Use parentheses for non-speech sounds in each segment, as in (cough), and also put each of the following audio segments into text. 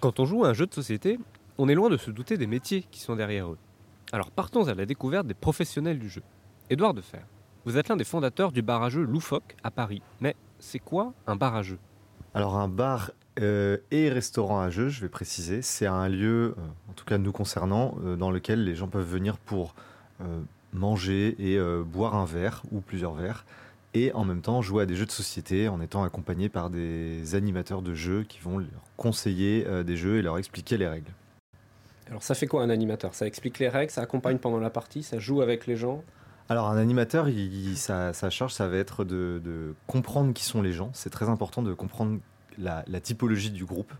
Quand on joue à un jeu de société, on est loin de se douter des métiers qui sont derrière eux. Alors partons à la découverte des professionnels du jeu. Édouard Defer, vous êtes l'un des fondateurs du bar à jeu Loufoque à Paris. Mais c'est quoi un bar à jeu Alors un bar euh, et restaurant à jeu, je vais préciser, c'est un lieu, euh, en tout cas nous concernant, euh, dans lequel les gens peuvent venir pour manger et boire un verre ou plusieurs verres et en même temps jouer à des jeux de société en étant accompagnés par des animateurs de jeux qui vont leur conseiller des jeux et leur expliquer les règles. Alors ça fait quoi un animateur? Ça explique les règles, ça accompagne pendant la partie, ça joue avec les gens? Alors un animateur, sa, charge, ça va être de, comprendre qui sont les gens. C'est très important de comprendre la, typologie du groupe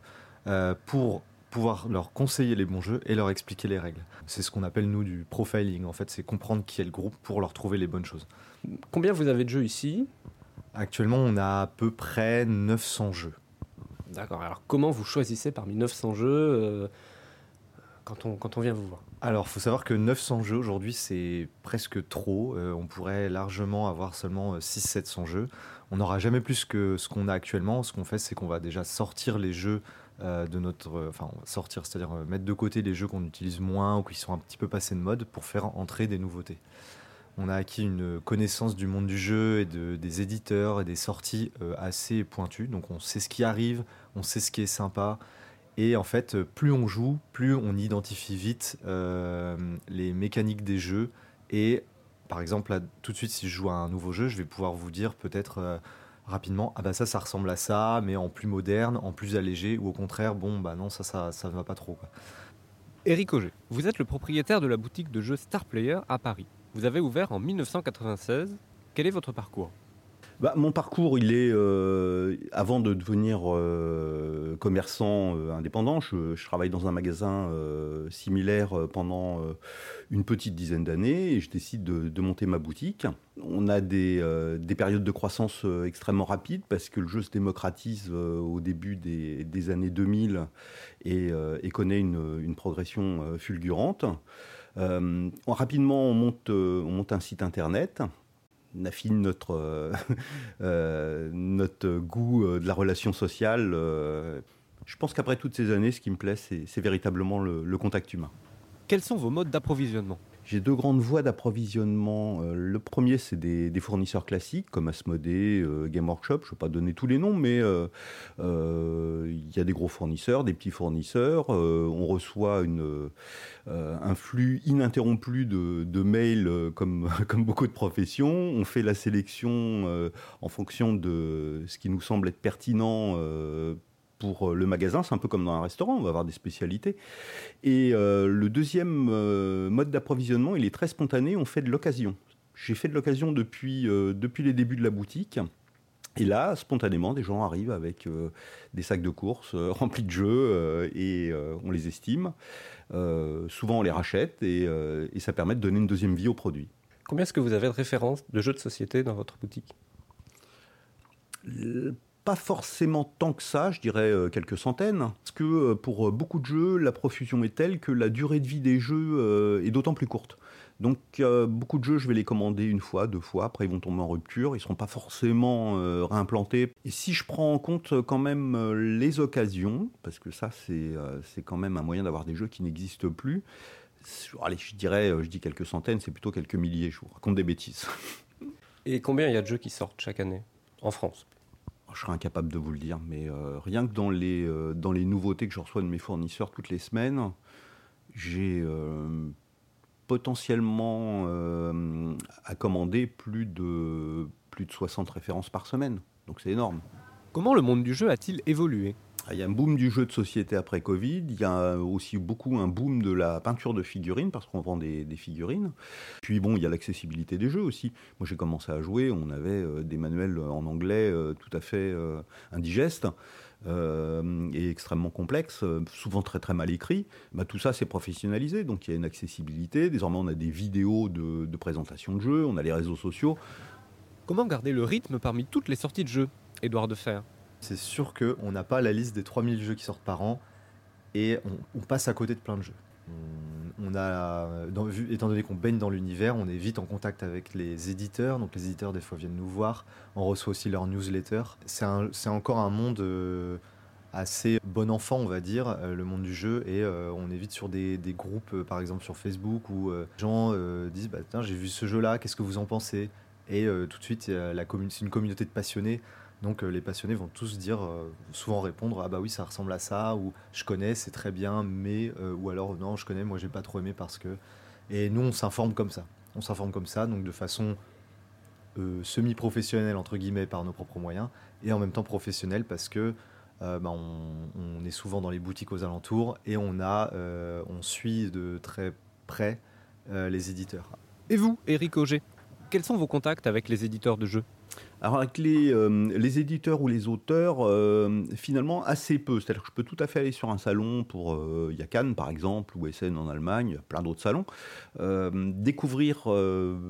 euh, pour pouvoir leur conseiller les bons jeux et leur expliquer les règles. C'est ce qu'on appelle nous du profiling. En fait, c'est comprendre qui est le groupe pour leur trouver les bonnes choses. Combien vous avez de jeux ici? Actuellement, on a à peu près 900 jeux. D'accord. Alors comment vous choisissez parmi 900 jeux euh, quand on, quand on vient vous voir? Alors, il faut savoir que 900 jeux aujourd'hui, c'est presque trop. Euh, on pourrait largement avoir seulement 600-700 euh, jeux. On n'aura jamais plus que ce qu'on a actuellement. Ce qu'on fait, c'est qu'on va déjà sortir les jeux de notre. Enfin, sortir, c'est-à-dire mettre de côté les jeux qu'on utilise moins ou qui sont un petit peu passés de mode pour faire entrer des nouveautés. On a acquis une connaissance du monde du jeu et de, des éditeurs et des sorties assez pointues. Donc, on sait ce qui arrive, on sait ce qui est sympa. Et en fait, plus on joue, plus on identifie vite euh, les mécaniques des jeux. Et par exemple, là, tout de suite, si je joue à un nouveau jeu, je vais pouvoir vous dire peut-être euh, rapidement, ah bah ça, ça ressemble à ça, mais en plus moderne, en plus allégé, ou au contraire, bon, bah non, ça, ça, ça va pas trop. Quoi. Eric Auger, vous êtes le propriétaire de la boutique de jeux Star Player à Paris. Vous avez ouvert en 1996. Quel est votre parcours? Bah, mon parcours, il est euh, avant de devenir euh, commerçant euh, indépendant. Je, travaille dans un magasin similaire pendant une petite dizaine d'années et je décide de, monter ma boutique. On a des, des périodes de croissance extrêmement rapides parce que le jeu se démocratise au début des, des années 2000 et, et connaît une, une, progression fulgurante. rapidement, on monte, on monte un site internet affine notre, euh, (laughs) euh, notre goût euh, de la relation sociale. je pense qu'après toutes ces années, ce qui me plaît, c'est véritablement le contact humain. Quels sont vos modes d'approvisionnement? J'ai deux grandes voies d'approvisionnement. Euh, le premier, c'est des, fournisseurs classiques comme Asmodee, euh, Game Workshop. Je ne vais pas donner tous les noms, mais euh, il y a des gros fournisseurs, des petits fournisseurs. on reçoit un flux ininterrompu de, de mails comme, (laughs) comme beaucoup de professions. On fait la sélection en fonction de ce qui nous semble être pertinent pour euh, le magasin, c'est un peu comme dans un restaurant, on va avoir des spécialités. Et euh, le deuxième euh, mode d'approvisionnement, il est très spontané, on fait de l'occasion. J'ai fait de l'occasion depuis, depuis les débuts de la boutique. Et là, spontanément, des gens arrivent avec des sacs de courses (laughs) remplis de jeux et on les estime. souvent, on les rachète et, et, ça permet de donner une deuxième vie au produit. Combien est-ce que vous avez de références de jeux de société dans votre boutique? Pas forcément tant que ça, je dirais euh, quelques centaines. Parce que euh, pour euh, beaucoup de jeux, la profusion est telle que la durée de vie des jeux est d'autant plus courte. Donc beaucoup de jeux, je vais les commander une fois, deux fois, après ils vont tomber en rupture, ils ne seront pas forcément réimplantés. Et si je prends en compte quand même les occasions, parce que ça c'est c'est quand même un moyen d'avoir des jeux qui n'existent plus, allez, je dirais, je dis quelques centaines, c'est plutôt quelques milliers, je vous raconte des bêtises. Et combien il y a de jeux qui sortent chaque année en France? Je serais incapable de vous le dire, mais euh, rien que dans les, euh, dans les nouveautés que je reçois de mes fournisseurs toutes les semaines, j'ai euh, potentiellement à commander plus de, plus de 60 références par semaine. Donc c'est énorme. Comment le monde du jeu a-t-il évolué? Il y a un boom du jeu de société après Covid. Il y a aussi beaucoup un boom de la peinture de figurines parce qu'on vend des, figurines. Puis bon, il y a l'accessibilité des jeux aussi. Moi, j'ai commencé à jouer. On avait euh, des manuels en anglais euh, tout à fait euh, indigestes. et extrêmement complexes, souvent très très mal écrits, bah, tout ça c'est professionnalisé, donc il y a une accessibilité. Désormais on a des vidéos de, de présentation de jeux, on a les réseaux sociaux. Comment garder le rythme parmi toutes les sorties de jeux, Édouard Defer? C'est sûr qu'on n'a pas la liste des 3000 jeux qui sortent par an et on, passe à côté de plein de jeux. On, a, étant donné qu'on baigne dans l'univers, on est vite en contact avec les éditeurs. Donc les éditeurs, des fois, viennent nous voir. On reçoit aussi leur newsletter. C'est encore un monde euh, assez bon enfant, on va dire, euh, le monde du jeu, et euh, on est vite sur des, groupes, par exemple sur Facebook, où les gens disent bah, j'ai vu ce jeu-là, qu'est-ce que vous en pensez? Et euh, tout de suite, c'est une communauté de passionnés, donc euh, les passionnés vont tous dire, euh, souvent répondre Ah bah oui, ça ressemble à ça, ou je connais, c'est très bien, mais, ou alors non, je connais, moi j'ai pas trop aimé parce que. Et nous, on s'informe comme ça. On s'informe comme ça, donc de façon semi-professionnelle, entre guillemets, par nos propres moyens, et en même temps professionnelle parce que bah, on, est souvent dans les boutiques aux alentours et on, a, on suit de très près les éditeurs. Et vous, Eric Auger, quels sont vos contacts avec les éditeurs de jeux? Alors avec les, les éditeurs ou les auteurs, euh, finalement assez peu. C'est-à-dire que je peux tout à fait aller sur un salon pour euh, il y a Cannes par exemple ou Essen en Allemagne, plein d'autres salons, euh, découvrir,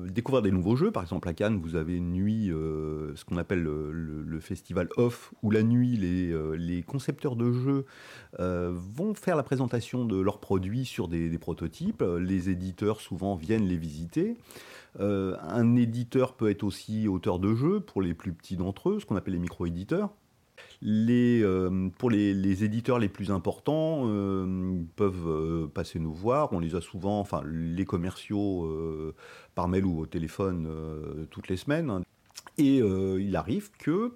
découvrir des nouveaux jeux. Par exemple à Cannes, vous avez nuit, ce qu'on appelle le, festival off, où la nuit les, les concepteurs de jeux vont faire la présentation de leurs produits sur des, prototypes. Les éditeurs souvent viennent les visiter. Un éditeur peut être aussi auteur de pour les plus petits d'entre eux, ce qu'on appelle les micro-éditeurs. Les, euh, pour les, éditeurs les plus importants, euh, peuvent euh, passer nous voir. On les a souvent, enfin les commerciaux, euh, par mail ou au téléphone toutes les semaines. Et il arrive que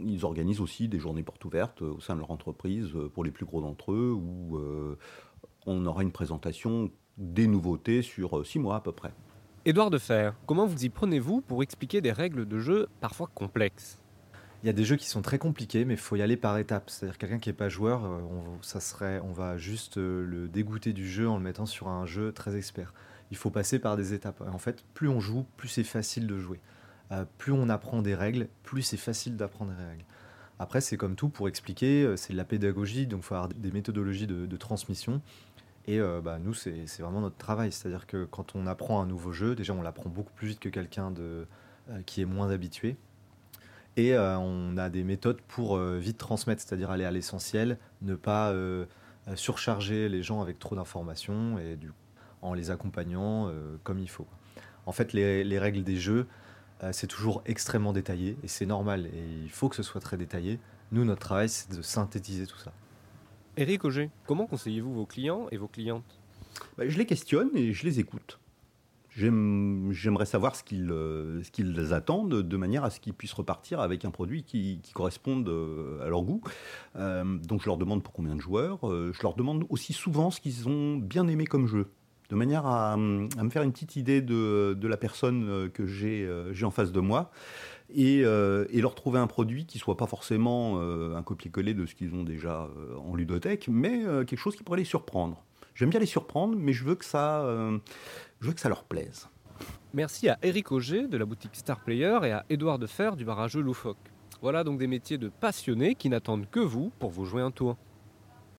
ils organisent aussi des journées portes ouvertes au sein de leur entreprise pour les plus gros d'entre eux, où on aura une présentation des nouveautés sur six mois à peu près. Édouard Defer, comment vous y prenez-vous pour expliquer des règles de jeu parfois complexes? Il y a des jeux qui sont très compliqués, mais il faut y aller par étapes. C'est-à-dire quelqu'un qui n'est pas joueur, euh, on, ça serait, on va juste euh, le dégoûter du jeu en le mettant sur un jeu très expert. Il faut passer par des étapes. En fait, plus on joue, plus c'est facile de jouer. Euh, plus on apprend des règles, plus c'est facile d'apprendre des règles. Après, c'est comme tout, pour expliquer, c'est de la pédagogie, donc il faut avoir des méthodologies de transmission. Et euh, bah, nous, c'est vraiment notre travail. C'est-à-dire que quand on apprend un nouveau jeu, déjà, on l'apprend beaucoup plus vite que quelqu'un euh, qui est moins habitué. Et euh, on a des méthodes pour vite transmettre, c'est-à-dire aller à l'essentiel, ne pas surcharger les gens avec trop d'informations et en les accompagnant comme il faut. En fait, les, les règles des jeux, c'est toujours extrêmement détaillé et c'est normal et il faut que ce soit très détaillé. Nous, notre travail, c'est de synthétiser tout ça. Eric Auger, comment conseillez-vous vos clients et vos clientes? Bah, je les questionne et je les écoute. J'aime- J'aimerais savoir ce qu'ils euh, ce qu'ils attendent de manière à ce qu'ils puissent repartir avec un produit qui, corresponde euh, à leur goût. Euh, donc je leur demande pour combien de joueurs. Je leur demande aussi souvent ce qu'ils ont bien aimé comme jeu. De manière à, me faire une petite idée de, la personne euh, que j'ai euh, j'ai en face de moi. Et, euh, et leur trouver un produit qui soit pas forcément un copier-coller de ce qu'ils ont déjà en ludothèque, mais quelque chose qui pourrait les surprendre. J'aime bien les surprendre, mais je veux que ça, je veux que ça leur plaise. Merci à Eric Auger de la boutique Star Player et à Édouard Defer du barrageux Loufoque. Voilà donc des métiers de passionnés qui n'attendent que vous pour vous jouer un tour.